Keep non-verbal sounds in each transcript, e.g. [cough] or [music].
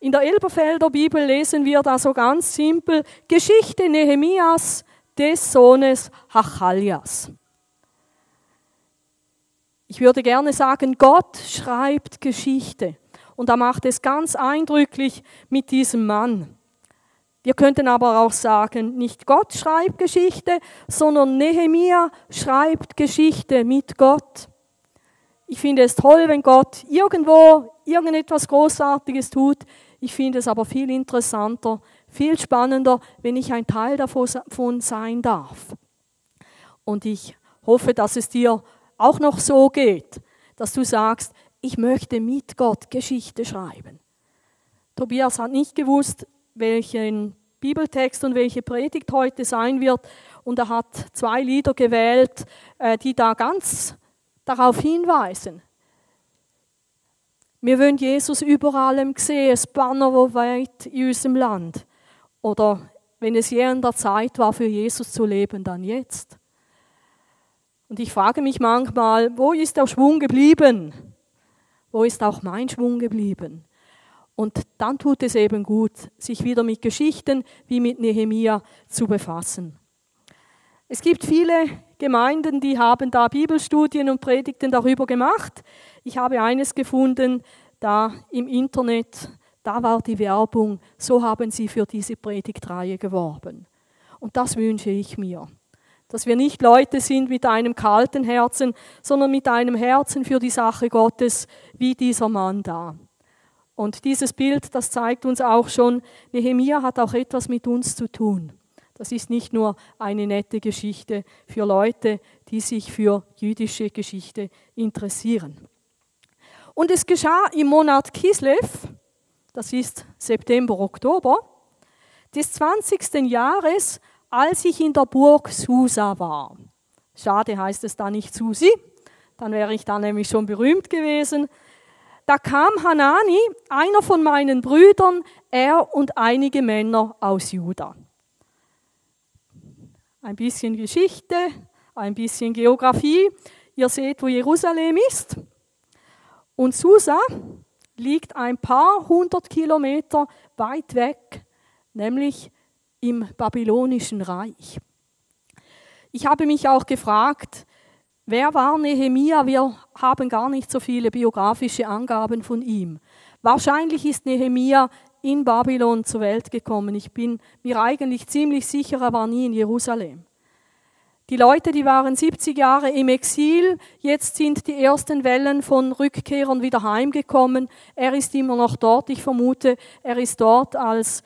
In der Elberfelder Bibel lesen wir da so ganz simpel Geschichte Nehemias des Sohnes Hachalias. Ich würde gerne sagen, Gott schreibt Geschichte. Und er macht es ganz eindrücklich mit diesem Mann. Wir könnten aber auch sagen, nicht Gott schreibt Geschichte, sondern Nehemia schreibt Geschichte mit Gott. Ich finde es toll, wenn Gott irgendwo irgendetwas Großartiges tut. Ich finde es aber viel interessanter, viel spannender, wenn ich ein Teil davon sein darf. Und ich hoffe, dass es dir auch noch so geht, dass du sagst, ich möchte mit Gott Geschichte schreiben. Tobias hat nicht gewusst, welchen Bibeltext und welche Predigt heute sein wird. Und er hat zwei Lieder gewählt, äh, die da ganz darauf hinweisen. Wir wollen Jesus überall sehen, das Banner, wo weit in unserem Land. Oder wenn es je in der Zeit war, für Jesus zu leben, dann jetzt. Und ich frage mich manchmal, wo ist der Schwung geblieben? Wo ist auch mein Schwung geblieben? Und dann tut es eben gut, sich wieder mit Geschichten wie mit Nehemia zu befassen. Es gibt viele Gemeinden, die haben da Bibelstudien und Predigten darüber gemacht. Ich habe eines gefunden, da im Internet, da war die Werbung, so haben sie für diese Predigtreihe geworben. Und das wünsche ich mir. Dass wir nicht Leute sind mit einem kalten Herzen, sondern mit einem Herzen für die Sache Gottes, wie dieser Mann da. Und dieses Bild, das zeigt uns auch schon, Nehemia hat auch etwas mit uns zu tun. Das ist nicht nur eine nette Geschichte für Leute, die sich für jüdische Geschichte interessieren. Und es geschah im Monat Kislev, das ist September, Oktober, des 20. Jahres, als ich in der Burg Susa war. Schade heißt es da nicht Susi, dann wäre ich da nämlich schon berühmt gewesen. Da kam Hanani, einer von meinen Brüdern, er und einige Männer aus Juda. Ein bisschen Geschichte, ein bisschen Geografie. Ihr seht, wo Jerusalem ist. Und Susa liegt ein paar hundert Kilometer weit weg, nämlich im babylonischen Reich. Ich habe mich auch gefragt, Wer war Nehemia? Wir haben gar nicht so viele biografische Angaben von ihm. Wahrscheinlich ist Nehemia in Babylon zur Welt gekommen. Ich bin mir eigentlich ziemlich sicher, er war nie in Jerusalem. Die Leute, die waren 70 Jahre im Exil, jetzt sind die ersten Wellen von Rückkehrern wieder heimgekommen. Er ist immer noch dort. Ich vermute, er ist dort als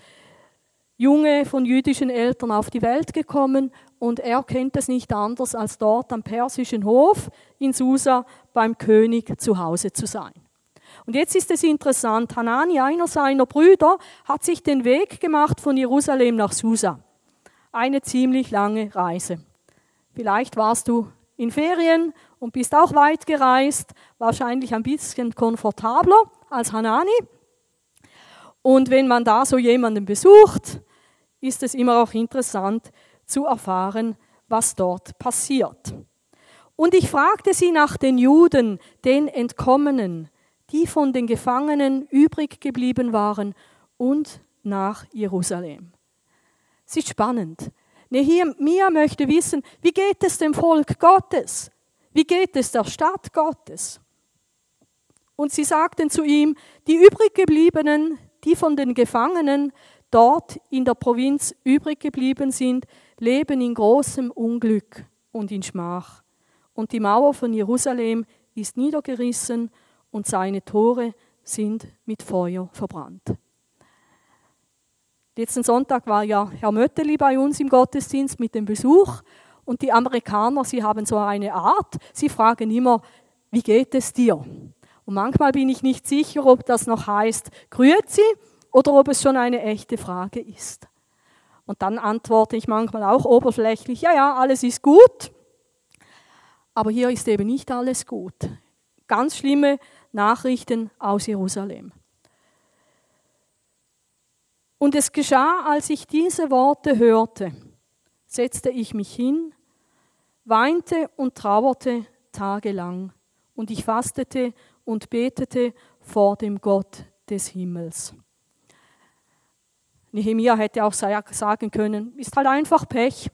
Junge von jüdischen Eltern auf die Welt gekommen und er kennt es nicht anders, als dort am persischen Hof in Susa beim König zu Hause zu sein. Und jetzt ist es interessant, Hanani, einer seiner Brüder, hat sich den Weg gemacht von Jerusalem nach Susa. Eine ziemlich lange Reise. Vielleicht warst du in Ferien und bist auch weit gereist, wahrscheinlich ein bisschen komfortabler als Hanani. Und wenn man da so jemanden besucht, ist es immer auch interessant, zu erfahren, was dort passiert. Und ich fragte sie nach den Juden, den Entkommenen, die von den Gefangenen übrig geblieben waren, und nach Jerusalem. Es ist spannend. Nehemia möchte wissen, wie geht es dem Volk Gottes? Wie geht es der Stadt Gottes? Und sie sagten zu ihm, die übrig gebliebenen, die von den Gefangenen dort in der Provinz übrig geblieben sind, leben in großem Unglück und in Schmach. Und die Mauer von Jerusalem ist niedergerissen und seine Tore sind mit Feuer verbrannt. Letzten Sonntag war ja Herr Mötteli bei uns im Gottesdienst mit dem Besuch und die Amerikaner, sie haben so eine Art, sie fragen immer, wie geht es dir? Und manchmal bin ich nicht sicher, ob das noch heißt Grüezi oder ob es schon eine echte Frage ist. Und dann antworte ich manchmal auch oberflächlich, ja, ja, alles ist gut. Aber hier ist eben nicht alles gut. Ganz schlimme Nachrichten aus Jerusalem. Und es geschah, als ich diese Worte hörte, setzte ich mich hin, weinte und trauerte tagelang, und ich fastete und betete vor dem Gott des Himmels. Nehemia hätte auch sagen können, ist halt einfach Pech.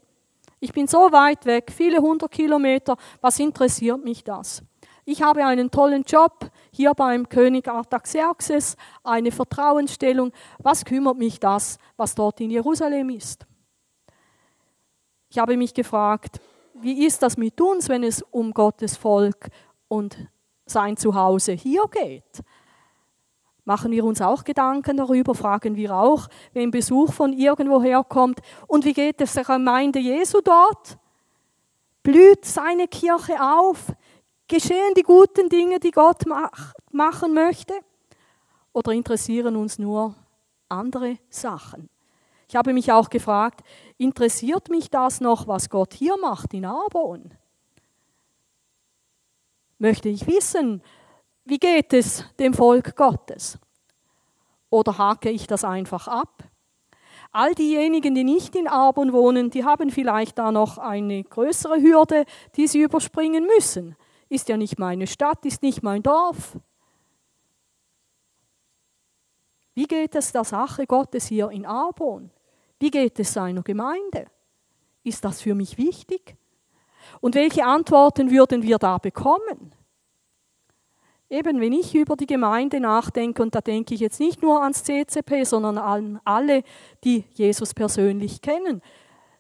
Ich bin so weit weg, viele hundert Kilometer, was interessiert mich das? Ich habe einen tollen Job hier beim König Artaxerxes, eine Vertrauensstellung. Was kümmert mich das, was dort in Jerusalem ist? Ich habe mich gefragt, wie ist das mit uns, wenn es um Gottes Volk und sein Zuhause hier geht? Machen wir uns auch Gedanken darüber, fragen wir auch, wenn Besuch von irgendwoher kommt, und wie geht es der Gemeinde Jesu dort? Blüht seine Kirche auf? Geschehen die guten Dinge, die Gott machen möchte? Oder interessieren uns nur andere Sachen? Ich habe mich auch gefragt, interessiert mich das noch, was Gott hier macht in Arbon? Möchte ich wissen, wie geht es dem Volk Gottes? Oder hake ich das einfach ab? All diejenigen, die nicht in Arbon wohnen, die haben vielleicht da noch eine größere Hürde, die sie überspringen müssen. Ist ja nicht meine Stadt, ist nicht mein Dorf. Wie geht es der Sache Gottes hier in Arbon? Wie geht es seiner Gemeinde? Ist das für mich wichtig? Und welche Antworten würden wir da bekommen? Eben, wenn ich über die Gemeinde nachdenke, und da denke ich jetzt nicht nur ans CCP, sondern an alle, die Jesus persönlich kennen,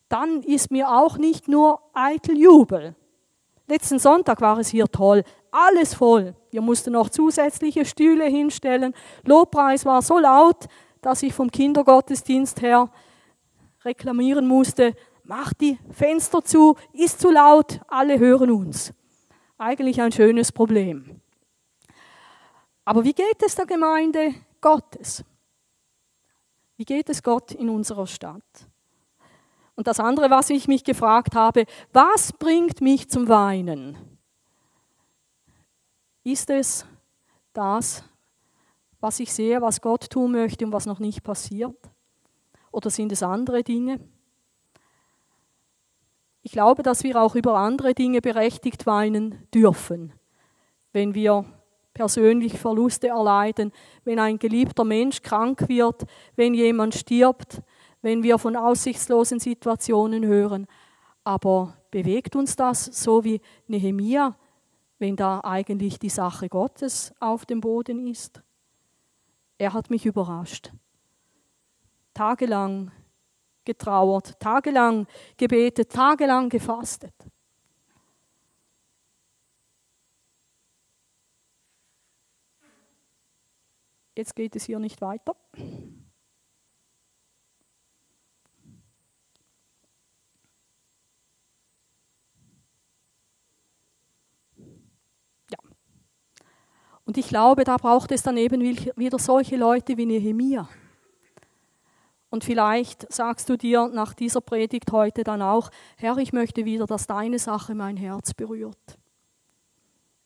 dann ist mir auch nicht nur eitel Jubel. Letzten Sonntag war es hier toll, alles voll. Wir mussten noch zusätzliche Stühle hinstellen. Lobpreis war so laut, dass ich vom Kindergottesdienst her reklamieren musste, mach die Fenster zu, ist zu laut, alle hören uns. Eigentlich ein schönes Problem. Aber wie geht es der Gemeinde Gottes? Wie geht es Gott in unserer Stadt? Und das andere, was ich mich gefragt habe, was bringt mich zum Weinen? Ist es das, was ich sehe, was Gott tun möchte und was noch nicht passiert? Oder sind es andere Dinge? Ich glaube, dass wir auch über andere Dinge berechtigt weinen dürfen, wenn wir persönlich Verluste erleiden, wenn ein geliebter Mensch krank wird, wenn jemand stirbt, wenn wir von aussichtslosen Situationen hören. Aber bewegt uns das so wie Nehemia, wenn da eigentlich die Sache Gottes auf dem Boden ist? Er hat mich überrascht tagelang getrauert, tagelang gebetet, tagelang gefastet. Jetzt geht es hier nicht weiter. Und ich glaube, da braucht es dann eben wieder solche Leute wie Nehemiah und vielleicht sagst du dir nach dieser Predigt heute dann auch, Herr, ich möchte wieder, dass deine Sache mein Herz berührt.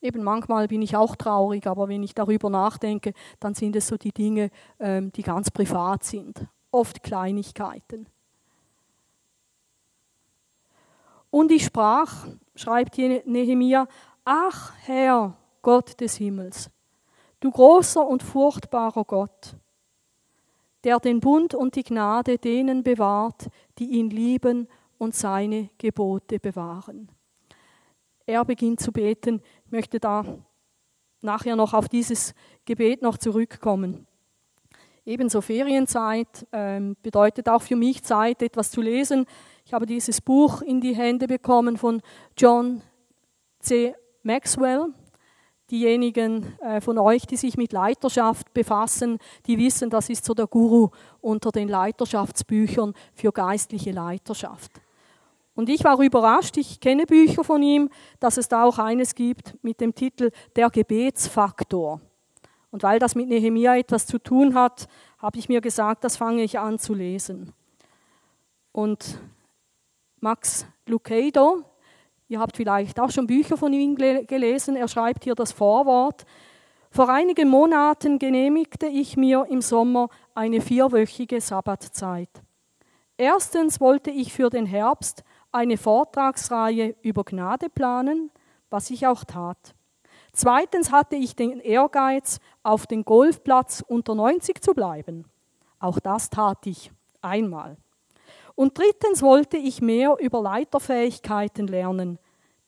Eben manchmal bin ich auch traurig, aber wenn ich darüber nachdenke, dann sind es so die Dinge, ähm, die ganz privat sind. Oft Kleinigkeiten. Und ich sprach, schreibt Nehemia, ach Herr, Gott des Himmels, du großer und furchtbarer Gott, der den Bund und die Gnade denen bewahrt, die ihn lieben und seine Gebote bewahren. Er beginnt zu beten, ich möchte da nachher noch auf dieses Gebet noch zurückkommen. Ebenso Ferienzeit ähm, bedeutet auch für mich Zeit, etwas zu lesen. Ich habe dieses Buch in die Hände bekommen von John C. Maxwell. Diejenigen äh, von euch, die sich mit Leiterschaft befassen, die wissen, das ist so der Guru unter den Leiterschaftsbüchern für geistliche Leiterschaft. Und ich war überrascht, ich kenne Bücher von ihm, dass es da auch eines gibt mit dem Titel Der Gebetsfaktor. Und weil das mit Nehemia etwas zu tun hat, habe ich mir gesagt, das fange ich an zu lesen. Und Max Lucado, Ihr habt vielleicht auch schon Bücher von ihm gelesen. Er schreibt hier das Vorwort. Vor einigen Monaten genehmigte ich mir im Sommer eine vierwöchige Sabbatzeit. Erstens wollte ich für den Herbst eine Vortragsreihe über Gnade planen, was ich auch tat. Zweitens hatte ich den Ehrgeiz, auf dem Golfplatz unter 90 zu bleiben. Auch das tat ich. Einmal. Und drittens wollte ich mehr über Leiterfähigkeiten lernen.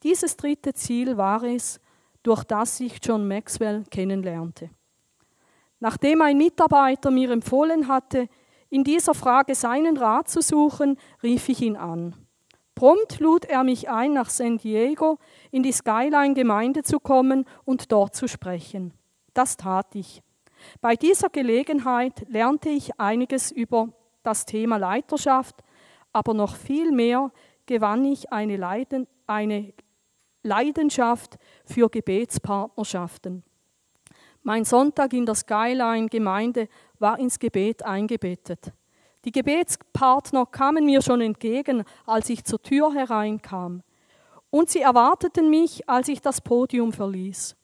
Dieses dritte Ziel war es, durch das ich John Maxwell kennenlernte. Nachdem ein Mitarbeiter mir empfohlen hatte, in dieser Frage seinen Rat zu suchen, rief ich ihn an. Prompt lud er mich ein, nach San Diego in die Skyline-Gemeinde zu kommen und dort zu sprechen. Das tat ich. Bei dieser Gelegenheit lernte ich einiges über das Thema Leiterschaft, aber noch viel mehr gewann ich eine, Leiden, Leidenschaft für Gebetspartnerschaften. Mein Sonntag in der Skyline-Gemeinde war ins Gebet eingebettet. Die Gebetspartner kamen mir schon entgegen, als ich zur Tür hereinkam. Und sie erwarteten mich, als ich das Podium verließ.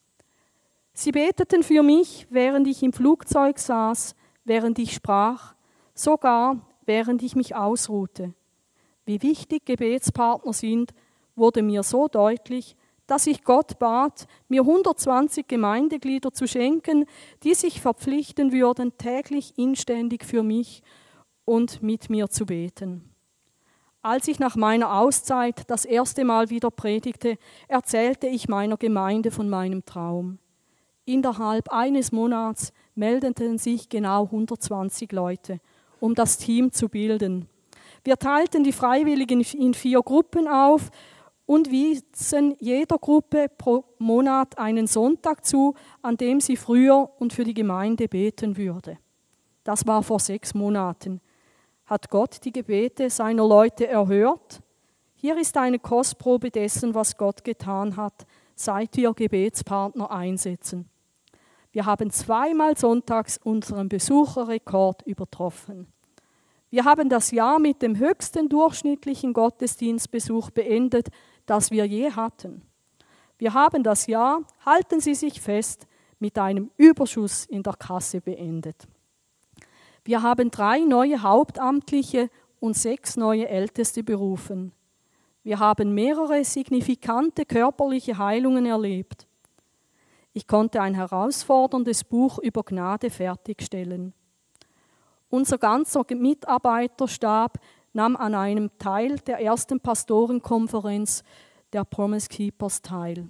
Sie beteten für mich, während ich im Flugzeug saß, während ich sprach, sogar während ich mich ausruhte. Wie wichtig Gebetspartner sind, wurde mir so deutlich, dass ich Gott bat, mir 120 Gemeindeglieder zu schenken, die sich verpflichten würden, täglich inständig für mich und mit mir zu beten. Als ich nach meiner Auszeit das erste Mal wieder predigte, erzählte ich meiner Gemeinde von meinem Traum. Innerhalb eines Monats meldeten sich genau 120 Leute, um das Team zu bilden. Wir teilten die Freiwilligen in vier Gruppen auf und wiesen jeder Gruppe pro Monat einen Sonntag zu, an dem sie früher und für die Gemeinde beten würde. Das war vor sechs Monaten. Hat Gott die Gebete seiner Leute erhört? Hier ist eine Kostprobe dessen, was Gott getan hat, seit wir Gebetspartner einsetzen. Wir haben zweimal sonntags unseren Besucherrekord übertroffen. Wir haben das Jahr mit dem höchsten durchschnittlichen Gottesdienstbesuch beendet, das wir je hatten. Wir haben das Jahr, halten Sie sich fest, mit einem Überschuss in der Kasse beendet. Wir haben drei neue Hauptamtliche und sechs neue Älteste berufen. Wir haben mehrere signifikante körperliche Heilungen erlebt. Ich konnte ein herausforderndes Buch über Gnade fertigstellen. Unser ganzer Mitarbeiterstab nahm an einem Teil der ersten Pastorenkonferenz der Promise Keepers teil.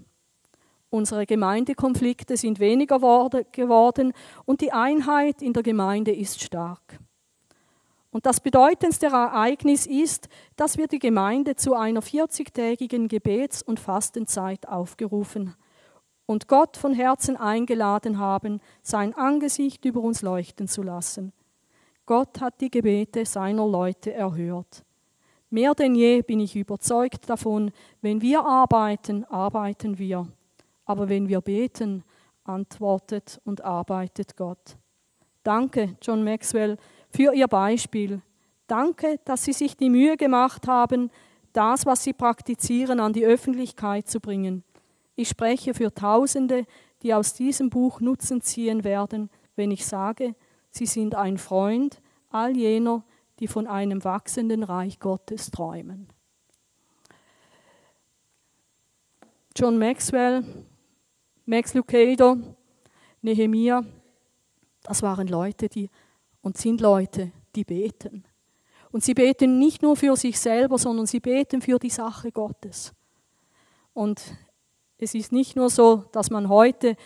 Unsere Gemeindekonflikte sind weniger geworden und die Einheit in der Gemeinde ist stark. Und das bedeutendste Ereignis ist, dass wir die Gemeinde zu einer 40-tägigen Gebets- und Fastenzeit aufgerufen und Gott von Herzen eingeladen haben, sein Angesicht über uns leuchten zu lassen. Gott hat die Gebete seiner Leute erhört. Mehr denn je bin ich überzeugt davon, wenn wir arbeiten, arbeiten wir. Aber wenn wir beten, antwortet und arbeitet Gott. Danke, John Maxwell, für Ihr Beispiel. Danke, dass Sie sich die Mühe gemacht haben, das, was Sie praktizieren, an die Öffentlichkeit zu bringen. Ich spreche für Tausende, die aus diesem Buch Nutzen ziehen werden, wenn ich sage, Sie sind ein Freund all jener, die von einem wachsenden Reich Gottes träumen. John Maxwell Max Lucado, Nehemia, das waren Leute, die und sind Leute, die beten. Und sie beten nicht nur für sich selber, sondern sie beten für die Sache Gottes. Und es ist nicht nur so, dass man heute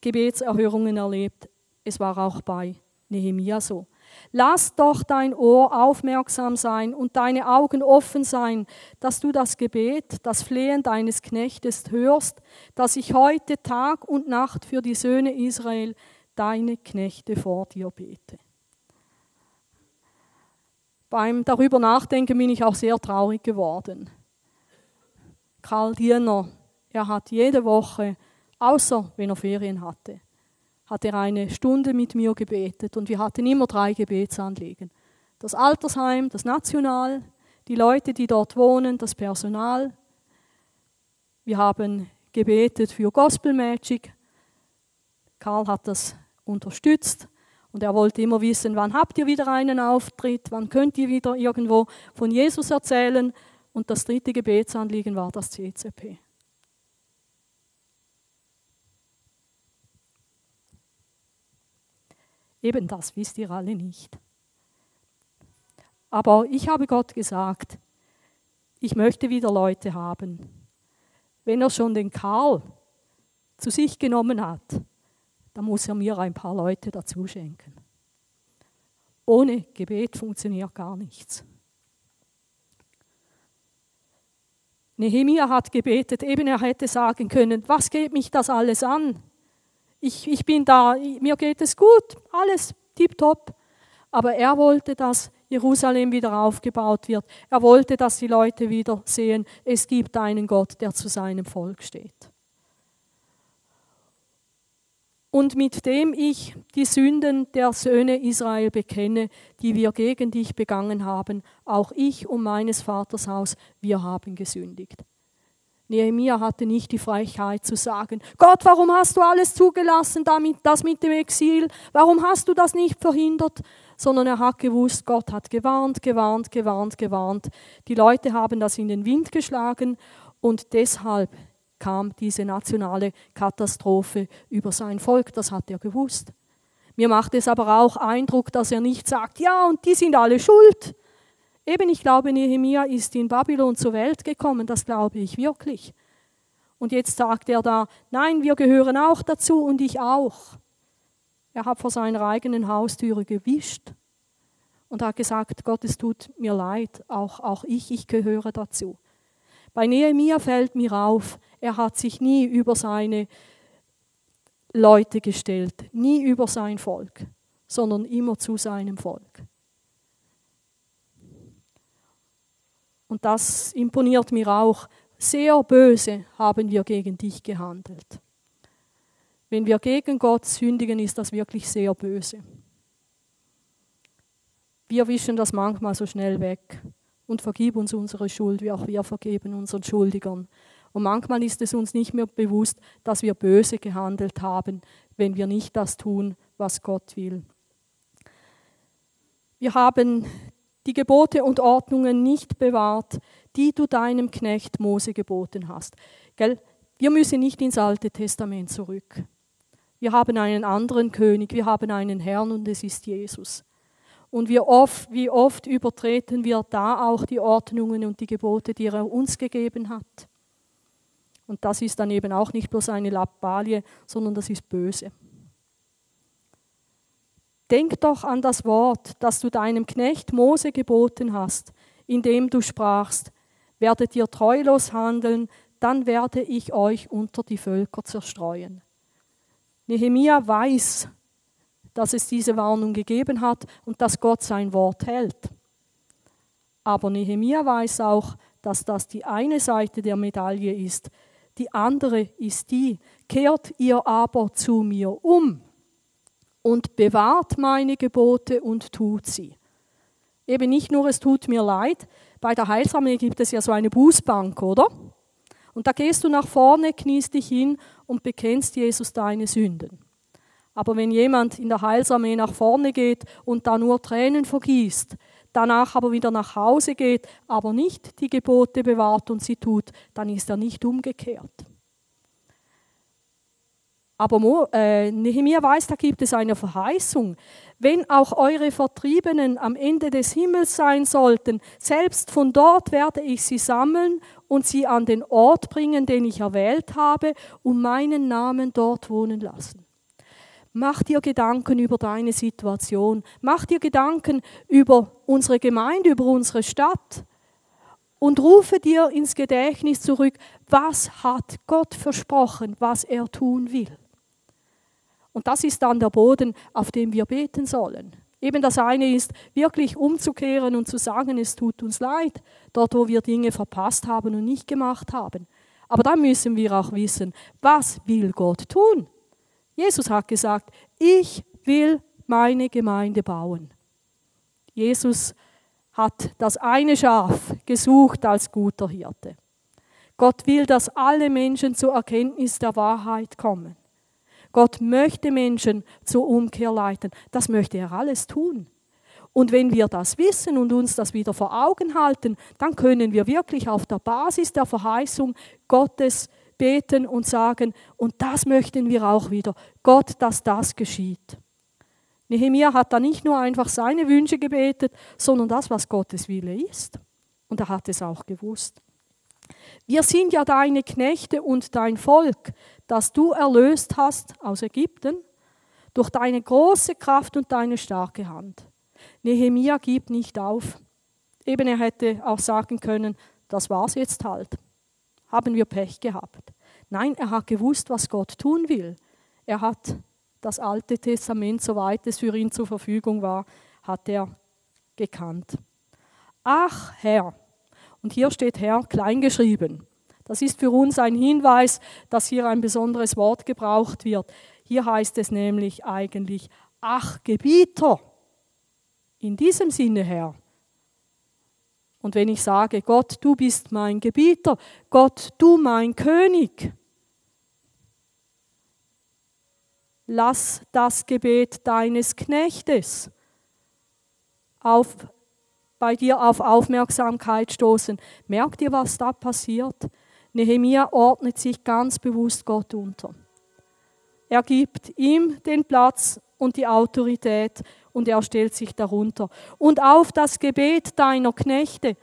Gebetserhörungen erlebt, es war auch bei Nehemia so. Lass doch dein Ohr aufmerksam sein und deine Augen offen sein, dass du das Gebet, das Flehen deines Knechtes hörst, dass ich heute Tag und Nacht für die Söhne Israel, deine Knechte vor dir bete. Beim darüber nachdenken bin ich auch sehr traurig geworden. Karl Diener, er hat jede Woche, außer wenn er Ferien hatte, hat er eine Stunde mit mir gebetet und wir hatten immer drei Gebetsanliegen. Das Altersheim, das National, die Leute, die dort wohnen, das Personal. Wir haben gebetet für Gospel Magic. Karl hat das unterstützt und er wollte immer wissen, wann habt ihr wieder einen Auftritt, wann könnt ihr wieder irgendwo von Jesus erzählen. Und das dritte Gebetsanliegen war das CCP. Eben das wisst ihr alle nicht. Aber ich habe Gott gesagt, ich möchte wieder Leute haben. Wenn er schon den Karl zu sich genommen hat, dann muss er mir ein paar Leute dazu schenken. Ohne Gebet funktioniert gar nichts. Nehemia hat gebetet, eben er hätte sagen können, was geht mich das alles an? Ich, ich bin da, mir geht es gut, alles tiptop. Aber er wollte, dass Jerusalem wieder aufgebaut wird. Er wollte, dass die Leute wieder sehen, es gibt einen Gott, der zu seinem Volk steht und mit dem ich die Sünden der Söhne Israel bekenne, die wir gegen dich begangen haben, auch ich und meines Vaters Haus, wir haben gesündigt. Nehemia hatte nicht die Frechheit zu sagen, Gott, warum hast du alles zugelassen, damit, das mit dem Exil, warum hast du das nicht verhindert, sondern er hat gewusst, Gott hat gewarnt, gewarnt, gewarnt, gewarnt. Die Leute haben das in den Wind geschlagen und deshalb kam diese nationale Katastrophe über sein Volk, das hat er gewusst. Mir macht es aber auch Eindruck, dass er nicht sagt, ja, und die sind alle schuld. Eben, ich glaube, Nehemia ist in Babylon zur Welt gekommen, das glaube ich wirklich. Und jetzt sagt er da, nein, wir gehören auch dazu und ich auch. Er hat vor seiner eigenen Haustüre gewischt und hat gesagt, Gott, es tut mir leid, auch, auch ich, ich gehöre dazu. Bei Nehemia fällt mir auf, er hat sich nie über seine Leute gestellt, nie über sein Volk, sondern immer zu seinem Volk. Und das imponiert mir auch. Sehr böse haben wir gegen dich gehandelt. Wenn wir gegen Gott sündigen, ist das wirklich sehr böse. Wir wischen das manchmal so schnell weg und vergib uns unsere Schuld, wie auch wir vergeben unseren Schuldigern. Und manchmal ist es uns nicht mehr bewusst, dass wir böse gehandelt haben, wenn wir nicht das tun, was Gott will. Wir haben die Gebote und Ordnungen nicht bewahrt, die du deinem Knecht Mose geboten hast. Gell? Wir müssen nicht ins Alte Testament zurück. Wir haben einen anderen König, wir haben einen Herrn und es ist Jesus. Und wie oft, wie oft übertreten wir da auch die Ordnungen und die Gebote, die er uns gegeben hat. Und das ist dann eben auch nicht bloß eine Lappalie, sondern das ist böse. Denk doch an das Wort, das du deinem Knecht Mose geboten hast, indem du sprachst, werdet ihr treulos handeln, dann werde ich euch unter die Völker zerstreuen. Nehemia weiß, dass es diese Warnung gegeben hat und dass Gott sein Wort hält. Aber Nehemia weiß auch, dass das die eine Seite der Medaille ist, die andere ist die, kehrt ihr aber zu mir um und bewahrt meine Gebote und tut sie. Eben nicht nur, es tut mir leid, bei der Heilsarmee gibt es ja so eine Bußbank, oder? Und da gehst du nach vorne, kniest dich hin und bekennst Jesus deine Sünden. Aber wenn jemand in der Heilsarmee nach vorne geht und da nur Tränen vergießt, danach aber wieder nach Hause geht, aber nicht die Gebote bewahrt und sie tut, dann ist er nicht umgekehrt. Aber Mo, äh, Nehemiah weiß, da gibt es eine Verheißung. Wenn auch eure Vertriebenen am Ende des Himmels sein sollten, selbst von dort werde ich sie sammeln und sie an den Ort bringen, den ich erwählt habe, und meinen Namen dort wohnen lassen. Mach dir Gedanken über deine Situation. Mach dir Gedanken über unsere Gemeinde, über unsere Stadt. Und rufe dir ins Gedächtnis zurück, was hat Gott versprochen, was er tun will. Und das ist dann der Boden, auf dem wir beten sollen. Eben das eine ist, wirklich umzukehren und zu sagen, es tut uns leid, dort wo wir Dinge verpasst haben und nicht gemacht haben. Aber dann müssen wir auch wissen, was will Gott tun? Jesus hat gesagt, ich will meine Gemeinde bauen. Jesus hat das eine Schaf gesucht als guter Hirte. Gott will, dass alle Menschen zur Erkenntnis der Wahrheit kommen. Gott möchte Menschen zur Umkehr leiten. Das möchte er alles tun. Und wenn wir das wissen und uns das wieder vor Augen halten, dann können wir wirklich auf der Basis der Verheißung Gottes beten und sagen, und das möchten wir auch wieder, Gott, dass das geschieht. Nehemia hat da nicht nur einfach seine Wünsche gebetet, sondern das, was Gottes Wille ist. Und er hat es auch gewusst. Wir sind ja deine Knechte und dein Volk, das du erlöst hast aus Ägypten, durch deine große Kraft und deine starke Hand. Nehemia gibt nicht auf. Eben er hätte auch sagen können, das war's jetzt halt. Haben wir Pech gehabt. Nein, er hat gewusst, was Gott tun will. Er hat das Alte Testament, soweit es für ihn zur Verfügung war, hat er gekannt. Ach Herr, und hier steht Herr kleingeschrieben. Das ist für uns ein Hinweis, dass hier ein besonderes Wort gebraucht wird. Hier heißt es nämlich eigentlich, ach Gebieter. In diesem Sinne, Herr. Und wenn ich sage, Gott, du bist mein Gebieter, Gott, du mein König, lass das Gebet deines Knechtes auf, bei dir auf Aufmerksamkeit stoßen. Merkt ihr, was da passiert? Nehemia ordnet sich ganz bewusst Gott unter. Er gibt ihm den Platz und die Autorität und er stellt sich darunter. Und auf das Gebet deiner Knechte.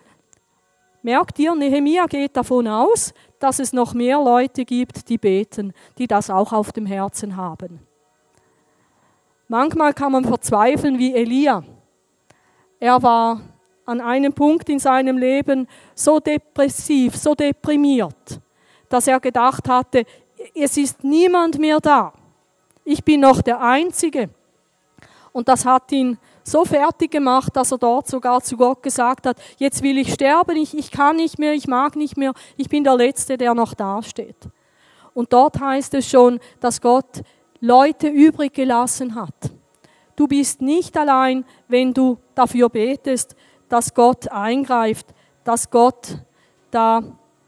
Merkt ihr, Nehemia geht davon aus, dass es noch mehr Leute gibt, die beten, die das auch auf dem Herzen haben. Manchmal kann man verzweifeln wie Elia. Er war an einem Punkt in seinem Leben so depressiv, so deprimiert, dass er gedacht hatte, es ist niemand mehr da. Ich bin noch der Einzige. Und das hat ihn so fertig gemacht, dass er dort sogar zu Gott gesagt hat, jetzt will ich sterben, ich, ich kann nicht mehr, ich mag nicht mehr, ich bin der Letzte, der noch dasteht. Und dort heißt es schon, dass Gott Leute übrig gelassen hat. Du bist nicht allein, wenn du dafür betest, dass Gott eingreift, dass Gott da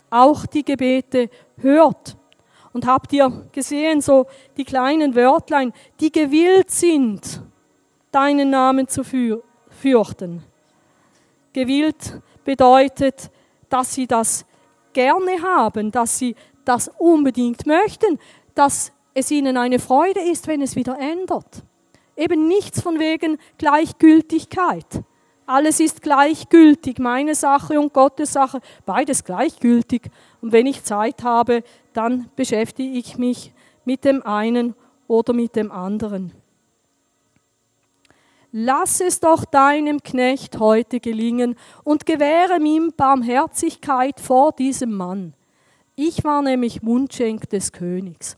auch die Gebete hört. Und habt ihr gesehen, so die kleinen Wörtlein, die gewillt sind, deinen Namen zu fürchten. Gewillt bedeutet, dass sie das gerne haben, dass sie das unbedingt möchten, dass es ihnen eine Freude ist, wenn es wieder ändert. Eben nichts von wegen Gleichgültigkeit. Alles ist gleichgültig, meine Sache und Gottes Sache, beides gleichgültig. Und wenn ich Zeit habe, dann beschäftige ich mich mit dem einen oder mit dem anderen. Lass es doch deinem Knecht heute gelingen und gewähre ihm Barmherzigkeit vor diesem Mann. Ich war nämlich Mundschenk des Königs.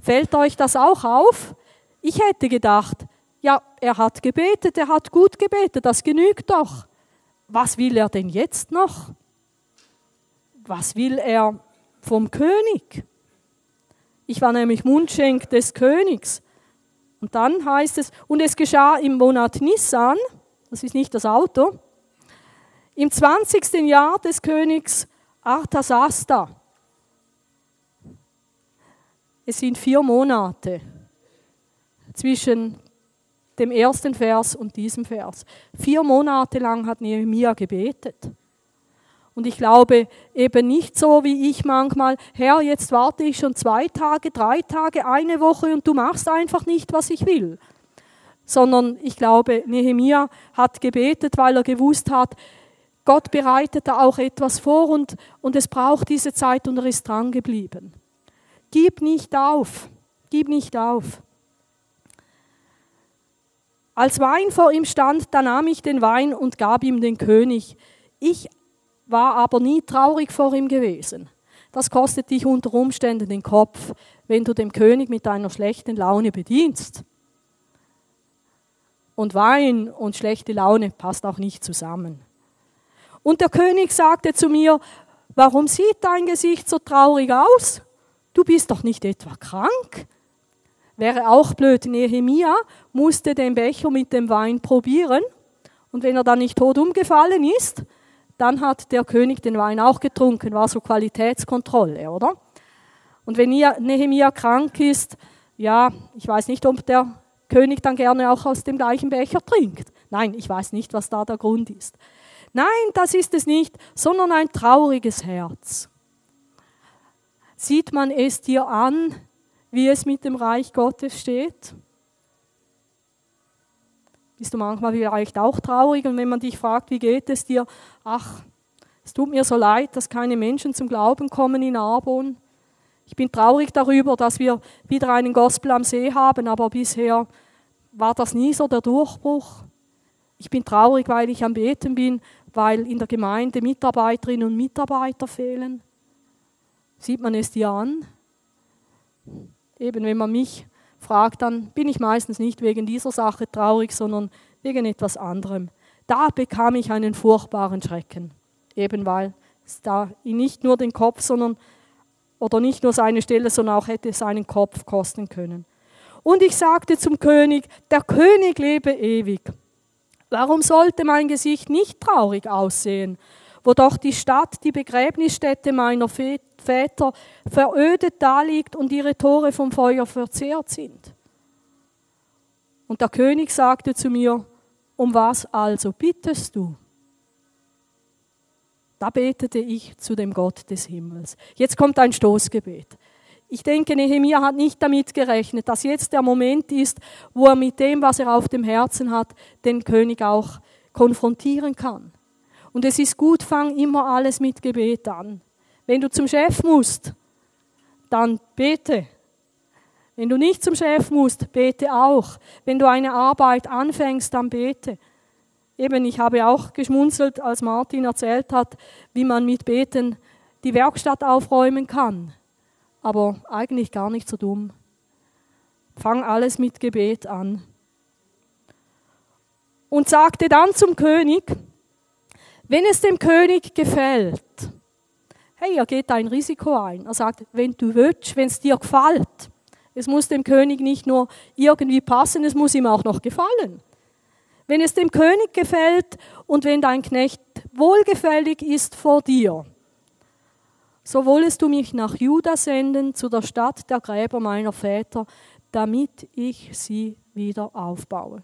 Fällt euch das auch auf? Ich hätte gedacht, ja, er hat gebetet, er hat gut gebetet, das genügt doch. Was will er denn jetzt noch? Was will er vom König? Ich war nämlich Mundschenk des Königs. Und dann heißt es, und es geschah im Monat Nissan, das ist nicht das Auto, im 20. Jahr des Königs Arthasasta. Es sind vier Monate zwischen dem ersten Vers und diesem Vers. Vier Monate lang hat Nehemiah gebetet. Und ich glaube eben nicht so wie ich manchmal, Herr, jetzt warte ich schon zwei Tage, drei Tage, eine Woche und du machst einfach nicht, was ich will. Sondern ich glaube, Nehemiah hat gebetet, weil er gewusst hat, Gott bereitet da auch etwas vor und, und es braucht diese Zeit und er ist dran geblieben. Gib nicht auf, gib nicht auf. Als Wein vor ihm stand, da nahm ich den Wein und gab ihm den König. Ich war aber nie traurig vor ihm gewesen. Das kostet dich unter Umständen den Kopf, wenn du dem König mit deiner schlechten Laune bedienst. Und Wein und schlechte Laune passt auch nicht zusammen. Und der König sagte zu mir, warum sieht dein Gesicht so traurig aus? du bist doch nicht etwa krank? Wäre auch blöd. Nehemia musste den Becher mit dem Wein probieren. Und wenn er dann nicht tot umgefallen ist, dann hat der König den Wein auch getrunken. War so Qualitätskontrolle, oder? Und wenn Nehemia krank ist, ja, ich weiß nicht, ob der König dann gerne auch aus dem gleichen Becher trinkt. Nein, ich weiß nicht, was da der Grund ist. Nein, das ist es nicht, sondern ein trauriges Herz. Sieht man es dir an, wie es mit dem Reich Gottes steht? Bist du manchmal vielleicht auch traurig und wenn man dich fragt, wie geht es dir? Ach, es tut mir so leid, dass keine Menschen zum Glauben kommen in Arbon. Ich bin traurig darüber, dass wir wieder einen Gospel am See haben, aber bisher war das nie so der Durchbruch. Ich bin traurig, weil ich am Beten bin, weil in der Gemeinde Mitarbeiterinnen und Mitarbeiter fehlen. Sieht man es dir an? Eben, wenn man mich fragt, dann bin ich meistens nicht wegen dieser Sache traurig, sondern wegen etwas anderem. Da bekam ich einen furchtbaren Schrecken, eben weil es da nicht nur den Kopf, sondern oder nicht nur seine Stelle, sondern auch hätte seinen Kopf kosten können. Und ich sagte zum König, der König lebe ewig. Warum sollte mein Gesicht nicht traurig aussehen, wo doch die Stadt, die Begräbnisstätte meiner Väter, verödet daliegt und ihre Tore vom Feuer verzehrt sind? Und der König sagte zu mir, um was also bittest du? Da betete ich zu dem Gott des Himmels. Jetzt kommt ein Stoßgebet. Ich denke, Nehemiah hat nicht damit gerechnet, dass jetzt der Moment ist, wo er mit dem, was er auf dem Herzen hat, den König auch konfrontieren kann. Und es ist gut, fang immer alles mit Gebet an. Wenn du zum Chef musst, dann bete. Wenn du nicht zum Chef musst, bete auch. Wenn du eine Arbeit anfängst, dann bete. Eben, ich habe auch geschmunzelt, als Martin erzählt hat, wie man mit Beten die Werkstatt aufräumen kann. Aber eigentlich gar nicht so dumm. Fang alles mit Gebet an. Und sagte dann zum König, wenn es dem König gefällt, hey, er geht ein Risiko ein. Er sagt, wenn du willst, wenn es dir gefällt. Es muss dem König nicht nur irgendwie passen, es muss ihm auch noch gefallen. Wenn es dem König gefällt und wenn dein Knecht wohlgefällig ist vor dir, so wollest du mich nach Juda senden, zu der Stadt der Gräber meiner Väter, damit ich sie wieder aufbaue.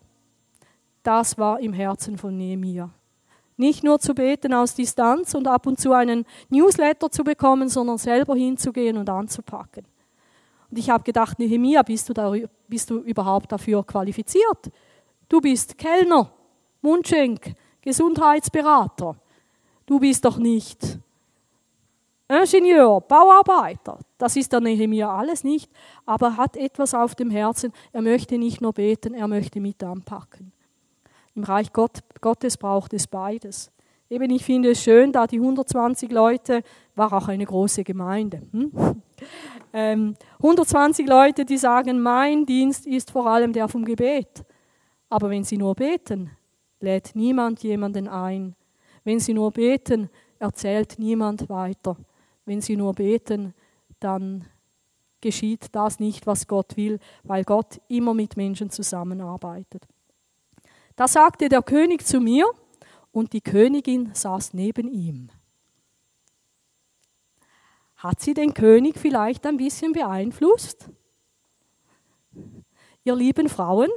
Das war im Herzen von Nehemiah. Nicht nur zu beten aus Distanz und ab und zu einen Newsletter zu bekommen, sondern selber hinzugehen und anzupacken. Und ich habe gedacht, Nehemiah, bist du, bist du überhaupt dafür qualifiziert? Du bist Kellner, Mundschenk, Gesundheitsberater. Du bist doch nicht Ingenieur, Bauarbeiter. Das ist der Nehemiah alles nicht, aber er hat etwas auf dem Herzen. Er möchte nicht nur beten, er möchte mit anpacken. Im Reich Gott, Gottes braucht es beides. Eben, ich finde es schön, da die 120 Leute, war auch eine große Gemeinde. Hm? [laughs] Ähm, 120 Leute, die sagen, mein Dienst ist vor allem der vom Gebet. Aber wenn sie nur beten, lädt niemand jemanden ein. Wenn sie nur beten, erzählt niemand weiter. Wenn sie nur beten, dann geschieht das nicht, was Gott will, weil Gott immer mit Menschen zusammenarbeitet. Da sagte der König zu mir und die Königin saß neben ihm. Hat sie den König vielleicht ein bisschen beeinflusst? Ihr lieben Frauen,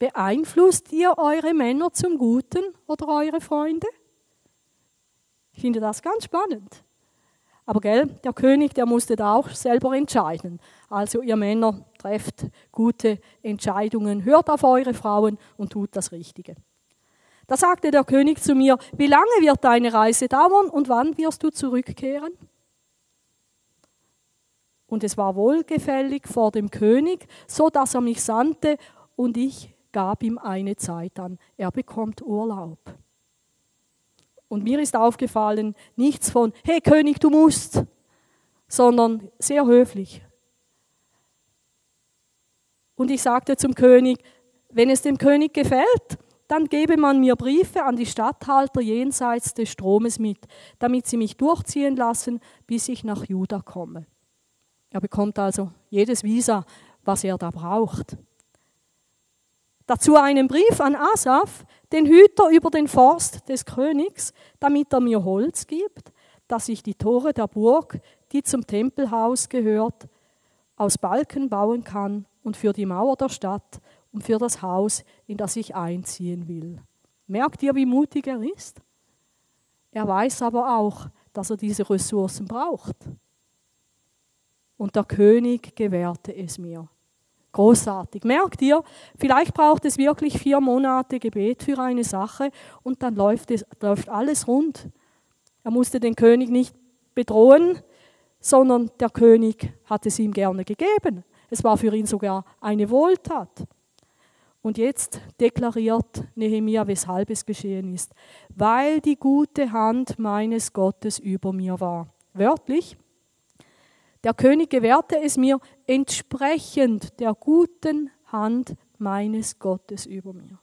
Beeinflusst ihr eure Männer zum Guten oder eure Freunde? Ich finde das ganz spannend. Aber gell, der König, der musste da auch selber entscheiden. Also ihr Männer trefft gute Entscheidungen, hört auf eure Frauen und tut das Richtige. Da sagte der König zu mir, wie lange wird deine Reise dauern und wann wirst du zurückkehren? Und es war wohlgefällig vor dem König, so dass er mich sandte und ich gab ihm eine Zeit an. Er bekommt Urlaub. Und mir ist aufgefallen, nichts von, hey König, du musst, sondern sehr höflich. Und ich sagte zum König, wenn es dem König gefällt, dann gebe man mir Briefe an die Statthalter jenseits des Stromes mit, damit sie mich durchziehen lassen, bis ich nach Juda komme. Er bekommt also jedes Visa, was er da braucht. Dazu einen Brief an Asaf, den Hüter über den Forst des Königs, damit er mir Holz gibt, dass ich die Tore der Burg, die zum Tempelhaus gehört, aus Balken bauen kann und für die Mauer der Stadt und für das Haus, in das ich einziehen will. Merkt ihr, wie mutig er ist? Er weiß aber auch, dass er diese Ressourcen braucht. Und der König gewährte es mir. Großartig. Merkt ihr, vielleicht braucht es wirklich vier Monate Gebet für eine Sache und dann läuft, es, läuft alles rund. Er musste den König nicht bedrohen, sondern der König hat es ihm gerne gegeben. Es war für ihn sogar eine Wohltat. Und jetzt deklariert Nehemia, weshalb es geschehen ist. Weil die gute Hand meines Gottes über mir war. Wörtlich, der König gewährte es mir entsprechend der guten Hand meines Gottes über mir.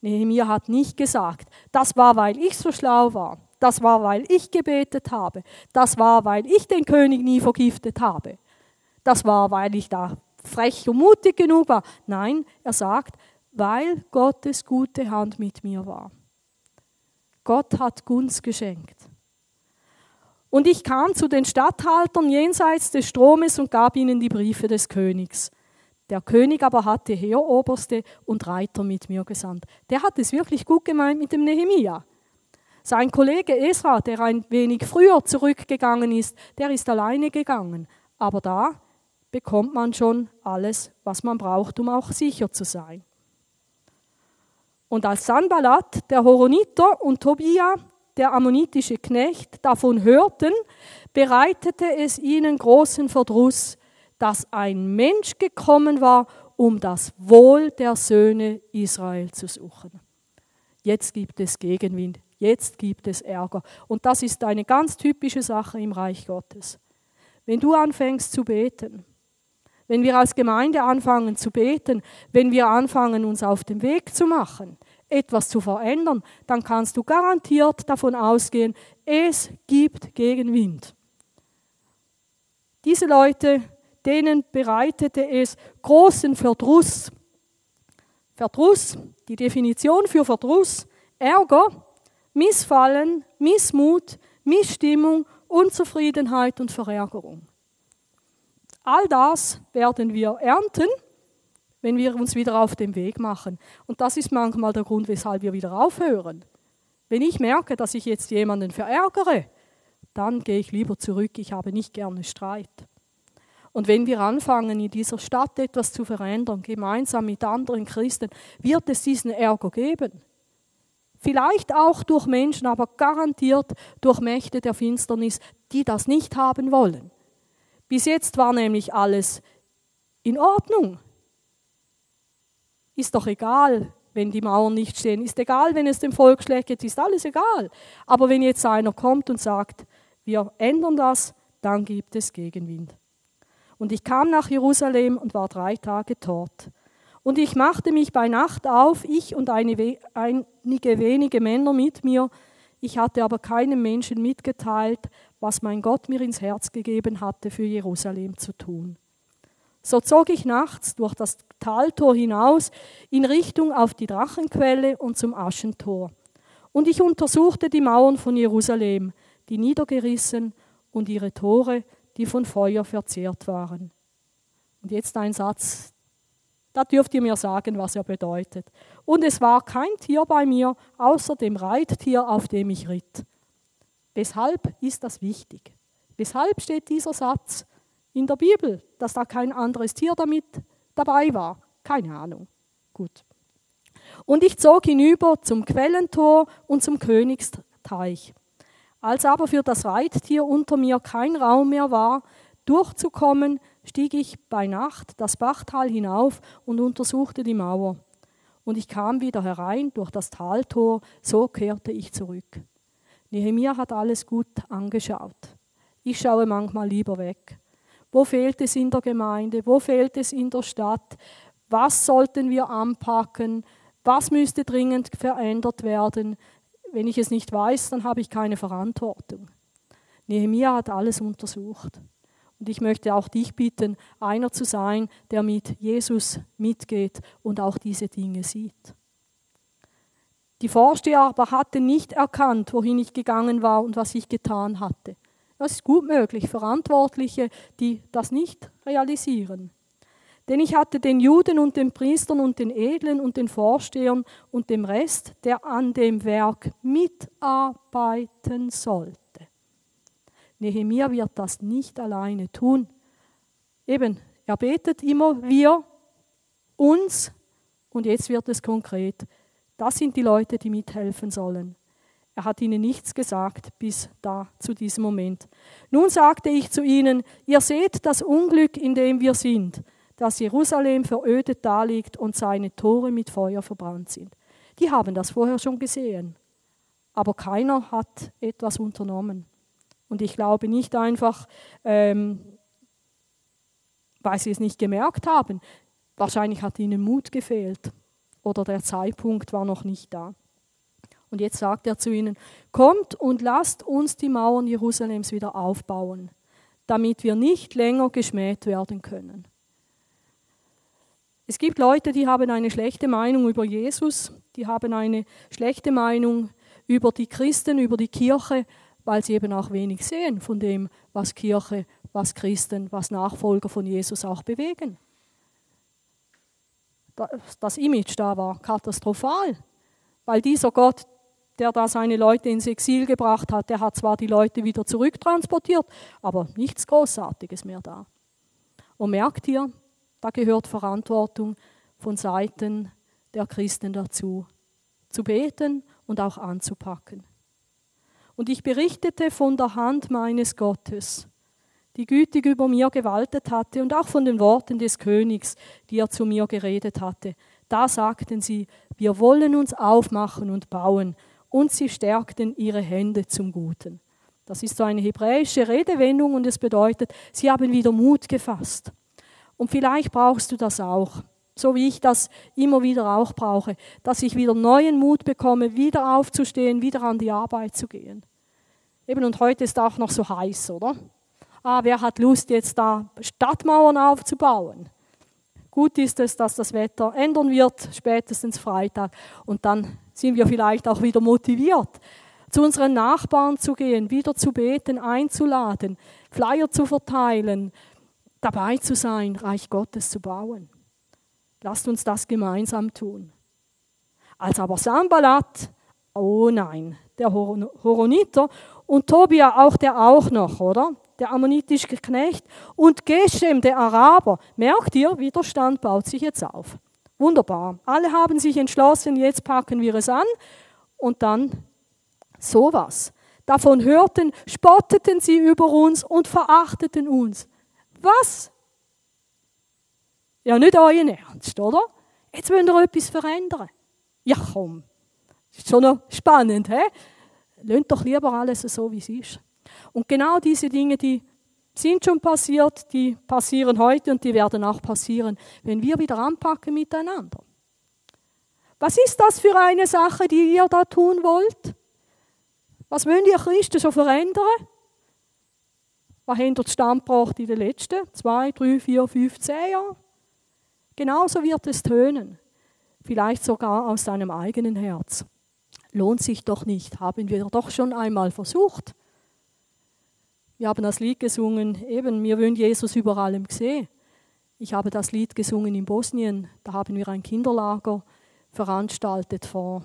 Nehemiah hat nicht gesagt, das war, weil ich so schlau war, das war, weil ich gebetet habe, das war, weil ich den König nie vergiftet habe, das war, weil ich da frech und mutig genug war. Nein, er sagt, weil Gottes gute Hand mit mir war. Gott hat Gunst geschenkt. Und ich kam zu den Statthaltern jenseits des Stromes und gab ihnen die Briefe des Königs. Der König aber hatte Heeroberste und Reiter mit mir gesandt. Der hat es wirklich gut gemeint mit dem Nehemia. Sein Kollege Esra, der ein wenig früher zurückgegangen ist, der ist alleine gegangen. Aber da bekommt man schon alles, was man braucht, um auch sicher zu sein. Und als Sanballat, der Horoniter und Tobia, der ammonitische Knecht, davon hörten, bereitete es ihnen großen Verdruss, dass ein Mensch gekommen war, um das Wohl der Söhne Israel zu suchen. Jetzt gibt es Gegenwind, jetzt gibt es Ärger. Und das ist eine ganz typische Sache im Reich Gottes. Wenn du anfängst zu beten, wenn wir als Gemeinde anfangen zu beten, wenn wir anfangen, uns auf den Weg zu machen, etwas zu verändern, dann kannst du garantiert davon ausgehen, es gibt Gegenwind. Diese Leute, denen bereitete es großen Verdruss. Verdruss, die Definition für Verdruss, Ärger, Missfallen, Missmut, Missstimmung, Unzufriedenheit und Verärgerung. All das werden wir ernten wenn wir uns wieder auf den Weg machen. Und das ist manchmal der Grund, weshalb wir wieder aufhören. Wenn ich merke, dass ich jetzt jemanden verärgere, dann gehe ich lieber zurück. Ich habe nicht gerne Streit. Und wenn wir anfangen, in dieser Stadt etwas zu verändern, gemeinsam mit anderen Christen, wird es diesen Ärger geben. Vielleicht auch durch Menschen, aber garantiert durch Mächte der Finsternis, die das nicht haben wollen. Bis jetzt war nämlich alles in Ordnung. Ist doch egal, wenn die Mauern nicht stehen. Ist egal, wenn es dem Volk schlecht geht. Ist alles egal. Aber wenn jetzt einer kommt und sagt, wir ändern das, dann gibt es Gegenwind. Und ich kam nach Jerusalem und war drei Tage dort. Und ich machte mich bei Nacht auf, ich und einige wenige Männer mit mir. Ich hatte aber keinem Menschen mitgeteilt, was mein Gott mir ins Herz gegeben hatte, für Jerusalem zu tun. So zog ich nachts durch das Taltor hinaus in Richtung auf die Drachenquelle und zum Aschentor. Und ich untersuchte die Mauern von Jerusalem, die niedergerissen und ihre Tore, die von Feuer verzehrt waren. Und jetzt ein Satz, da dürft ihr mir sagen, was er bedeutet. Und es war kein Tier bei mir, außer dem Reittier, auf dem ich ritt. Weshalb ist das wichtig? Weshalb steht dieser Satz? in der Bibel, dass da kein anderes Tier damit dabei war. Keine Ahnung. Gut. Und ich zog hinüber zum Quellentor und zum Königsteich. Als aber für das Reittier unter mir kein Raum mehr war, durchzukommen, stieg ich bei Nacht das Bachtal hinauf und untersuchte die Mauer. Und ich kam wieder herein durch das Taltor, so kehrte ich zurück. Nehemiah hat alles gut angeschaut. Ich schaue manchmal lieber weg. Wo fehlt es in der Gemeinde? Wo fehlt es in der Stadt? Was sollten wir anpacken? Was müsste dringend verändert werden? Wenn ich es nicht weiß, dann habe ich keine Verantwortung. Nehemiah hat alles untersucht. Und ich möchte auch dich bitten, einer zu sein, der mit Jesus mitgeht und auch diese Dinge sieht. Die Vorsteher aber hatten nicht erkannt, wohin ich gegangen war und was ich getan hatte. Das ist gut möglich, Verantwortliche, die das nicht realisieren. Denn ich hatte den Juden und den Priestern und den Edlen und den Vorstehern und dem Rest, der an dem Werk mitarbeiten sollte. Nehemiah wird das nicht alleine tun. Eben, Er betet immer wir, uns und jetzt wird es konkret. Das sind die Leute, die mithelfen sollen. Er hat ihnen nichts gesagt bis da zu diesem Moment. Nun sagte ich zu ihnen, ihr seht das Unglück, in dem wir sind, dass Jerusalem verödet daliegt und seine Tore mit Feuer verbrannt sind. Die haben das vorher schon gesehen, aber keiner hat etwas unternommen. Und ich glaube nicht einfach, ähm, weil sie es nicht gemerkt haben. Wahrscheinlich hat ihnen Mut gefehlt oder der Zeitpunkt war noch nicht da. Und jetzt sagt er zu ihnen, kommt und lasst uns die Mauern Jerusalems wieder aufbauen, damit wir nicht länger geschmäht werden können. Es gibt Leute, die haben eine schlechte Meinung über Jesus, die haben eine schlechte Meinung über die Christen, über die Kirche, weil sie eben auch wenig sehen von dem, was Kirche, was Christen, was Nachfolger von Jesus auch bewegen. Das Image da war katastrophal, weil dieser Gott, der da seine Leute ins Exil gebracht hat, der hat zwar die Leute wieder zurücktransportiert, aber nichts Großartiges mehr da. Und merkt ihr, da gehört Verantwortung von Seiten der Christen dazu, zu beten und auch anzupacken. Und ich berichtete von der Hand meines Gottes, die gütig über mir gewaltet hatte, und auch von den Worten des Königs, die er zu mir geredet hatte. Da sagten sie, wir wollen uns aufmachen und bauen, und sie stärkten ihre Hände zum Guten. Das ist so eine hebräische Redewendung und es bedeutet, sie haben wieder Mut gefasst. Und vielleicht brauchst du das auch, so wie ich das immer wieder auch brauche, dass ich wieder neuen Mut bekomme, wieder aufzustehen, wieder an die Arbeit zu gehen. Eben und heute ist auch noch so heiß, oder? Ah, wer hat Lust jetzt da Stadtmauern aufzubauen? Gut ist es, dass das Wetter ändern wird, spätestens Freitag. Und dann sind wir vielleicht auch wieder motiviert, zu unseren Nachbarn zu gehen, wieder zu beten, einzuladen, Flyer zu verteilen, dabei zu sein, Reich Gottes zu bauen. Lasst uns das gemeinsam tun. Als aber Sambalat, oh nein, der Horoniter und Tobia auch der auch noch, oder? der ammonitische Knecht, und Geshem, der Araber. Merkt ihr, Widerstand baut sich jetzt auf. Wunderbar. Alle haben sich entschlossen, jetzt packen wir es an. Und dann sowas. Davon hörten, spotteten sie über uns und verachteten uns. Was? Ja, nicht euren Ernst, oder? Jetzt wollen wir etwas verändern. Ja, komm. Ist schon noch spannend, hä? Lönt doch lieber alles so, wie es ist. Und genau diese Dinge, die sind schon passiert, die passieren heute und die werden auch passieren, wenn wir wieder anpacken miteinander. Was ist das für eine Sache, die ihr da tun wollt? Was wollt ihr Christen so verändern? Was habt ihr Standpunkt in den letzten zwei, drei, vier, fünf, zehn Jahren? Genauso wird es tönen. Vielleicht sogar aus deinem eigenen Herz. Lohnt sich doch nicht, haben wir doch schon einmal versucht. Wir haben das Lied gesungen, eben, wir wollen Jesus überall gesehen. Ich habe das Lied gesungen in Bosnien, da haben wir ein Kinderlager veranstaltet vor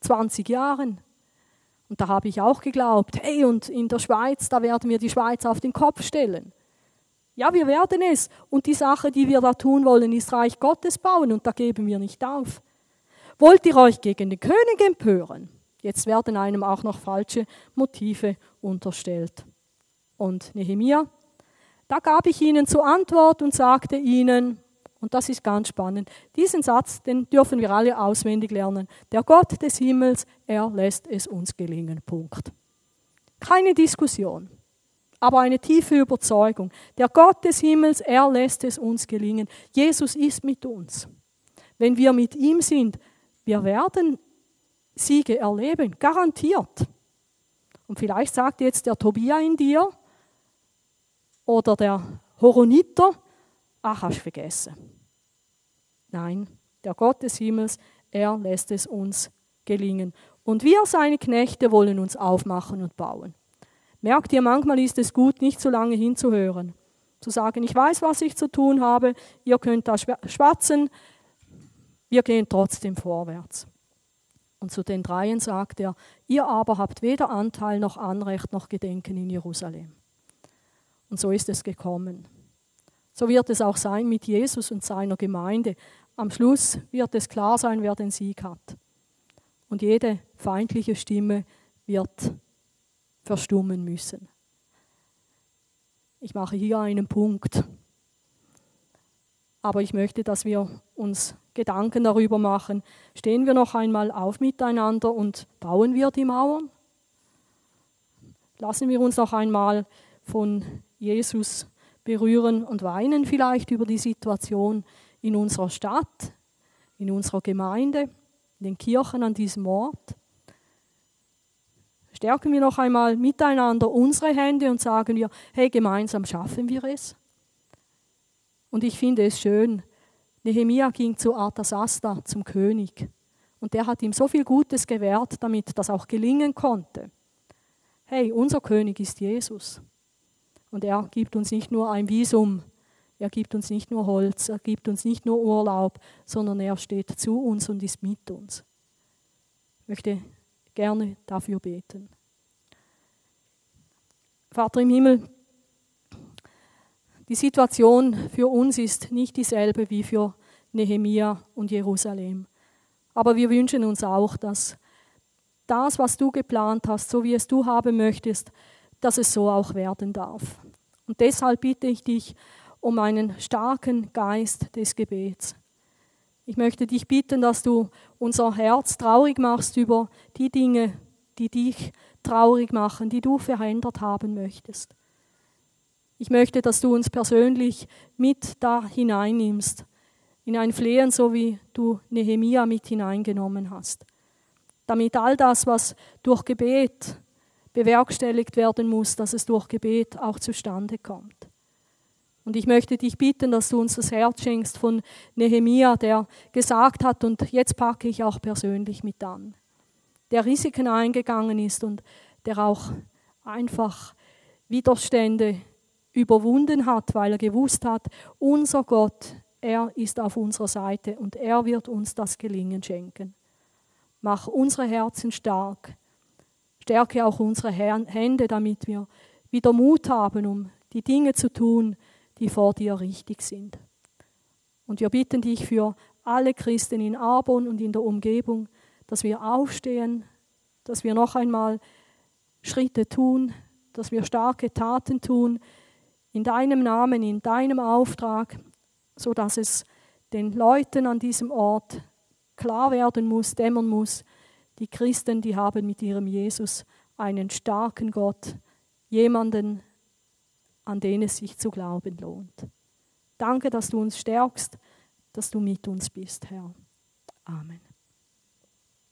20 Jahren. Und da habe ich auch geglaubt, hey, und in der Schweiz, da werden wir die Schweiz auf den Kopf stellen. Ja, wir werden es. Und die Sache, die wir da tun wollen, ist Reich Gottes bauen und da geben wir nicht auf. Wollt ihr euch gegen den König empören? Jetzt werden einem auch noch falsche Motive unterstellt und Nehemia. Da gab ich ihnen zur Antwort und sagte ihnen, und das ist ganz spannend, diesen Satz, den dürfen wir alle auswendig lernen. Der Gott des Himmels, er lässt es uns gelingen. Punkt. Keine Diskussion, aber eine tiefe Überzeugung. Der Gott des Himmels, er lässt es uns gelingen. Jesus ist mit uns. Wenn wir mit ihm sind, wir werden Siege erleben, garantiert. Und vielleicht sagt jetzt der Tobia in dir, oder der Horoniter, ach, hast vergessen. Nein, der Gott des Himmels, er lässt es uns gelingen. Und wir, seine Knechte, wollen uns aufmachen und bauen. Merkt ihr, manchmal ist es gut, nicht so lange hinzuhören. Zu sagen, ich weiß, was ich zu tun habe, ihr könnt da schwatzen, wir gehen trotzdem vorwärts. Und zu den Dreien sagt er, ihr aber habt weder Anteil noch Anrecht noch Gedenken in Jerusalem. Und so ist es gekommen. So wird es auch sein mit Jesus und seiner Gemeinde. Am Schluss wird es klar sein, wer den Sieg hat. Und jede feindliche Stimme wird verstummen müssen. Ich mache hier einen Punkt. Aber ich möchte, dass wir uns Gedanken darüber machen, stehen wir noch einmal auf miteinander und bauen wir die Mauern? Lassen wir uns noch einmal von Jesus berühren und weinen vielleicht über die Situation in unserer Stadt, in unserer Gemeinde, in den Kirchen an diesem Ort. Stärken wir noch einmal miteinander unsere Hände und sagen wir, hey, gemeinsam schaffen wir es. Und ich finde es schön, Nehemia ging zu Arthasasta, zum König. Und der hat ihm so viel Gutes gewährt, damit das auch gelingen konnte. Hey, unser König ist Jesus. Und er gibt uns nicht nur ein Visum, er gibt uns nicht nur Holz, er gibt uns nicht nur Urlaub, sondern er steht zu uns und ist mit uns. Ich möchte gerne dafür beten. Vater im Himmel, die Situation für uns ist nicht dieselbe wie für Nehemia und Jerusalem. Aber wir wünschen uns auch, dass das, was du geplant hast, so wie es du haben möchtest, dass es so auch werden darf. Und deshalb bitte ich dich um einen starken Geist des Gebets. Ich möchte dich bitten, dass du unser Herz traurig machst über die Dinge, die dich traurig machen, die du verändert haben möchtest. Ich möchte, dass du uns persönlich mit da hineinnimmst, in ein Flehen, so wie du Nehemia mit hineingenommen hast. Damit all das, was durch Gebet bewerkstelligt werden muss, dass es durch Gebet auch zustande kommt. Und ich möchte dich bitten, dass du uns das Herz schenkst von Nehemia, der gesagt hat, und jetzt packe ich auch persönlich mit an, der Risiken eingegangen ist und der auch einfach Widerstände überwunden hat, weil er gewusst hat, unser Gott, er ist auf unserer Seite und er wird uns das Gelingen schenken. Mach unsere Herzen stark. Stärke auch unsere Hände, damit wir wieder Mut haben, um die Dinge zu tun, die vor dir richtig sind. Und wir bitten dich für alle Christen in Arbon und in der Umgebung, dass wir aufstehen, dass wir noch einmal Schritte tun, dass wir starke Taten tun, in deinem Namen, in deinem Auftrag, so dass es den Leuten an diesem Ort klar werden muss, dämmern muss, die Christen, die haben mit ihrem Jesus einen starken Gott, jemanden, an den es sich zu glauben lohnt. Danke, dass du uns stärkst, dass du mit uns bist, Herr. Amen.